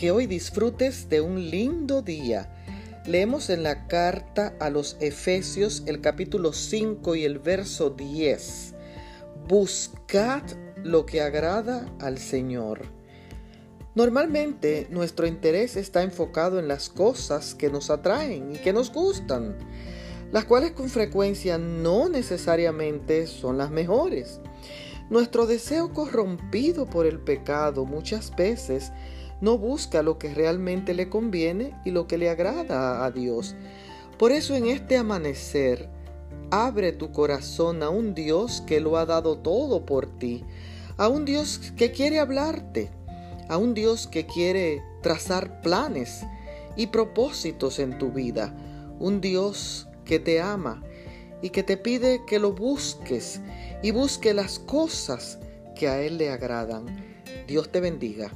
que hoy disfrutes de un lindo día. Leemos en la carta a los Efesios el capítulo 5 y el verso 10. Buscad lo que agrada al Señor. Normalmente nuestro interés está enfocado en las cosas que nos atraen y que nos gustan, las cuales con frecuencia no necesariamente son las mejores. Nuestro deseo corrompido por el pecado muchas veces no busca lo que realmente le conviene y lo que le agrada a Dios. Por eso en este amanecer, abre tu corazón a un Dios que lo ha dado todo por ti, a un Dios que quiere hablarte, a un Dios que quiere trazar planes y propósitos en tu vida, un Dios que te ama y que te pide que lo busques y busque las cosas que a Él le agradan. Dios te bendiga.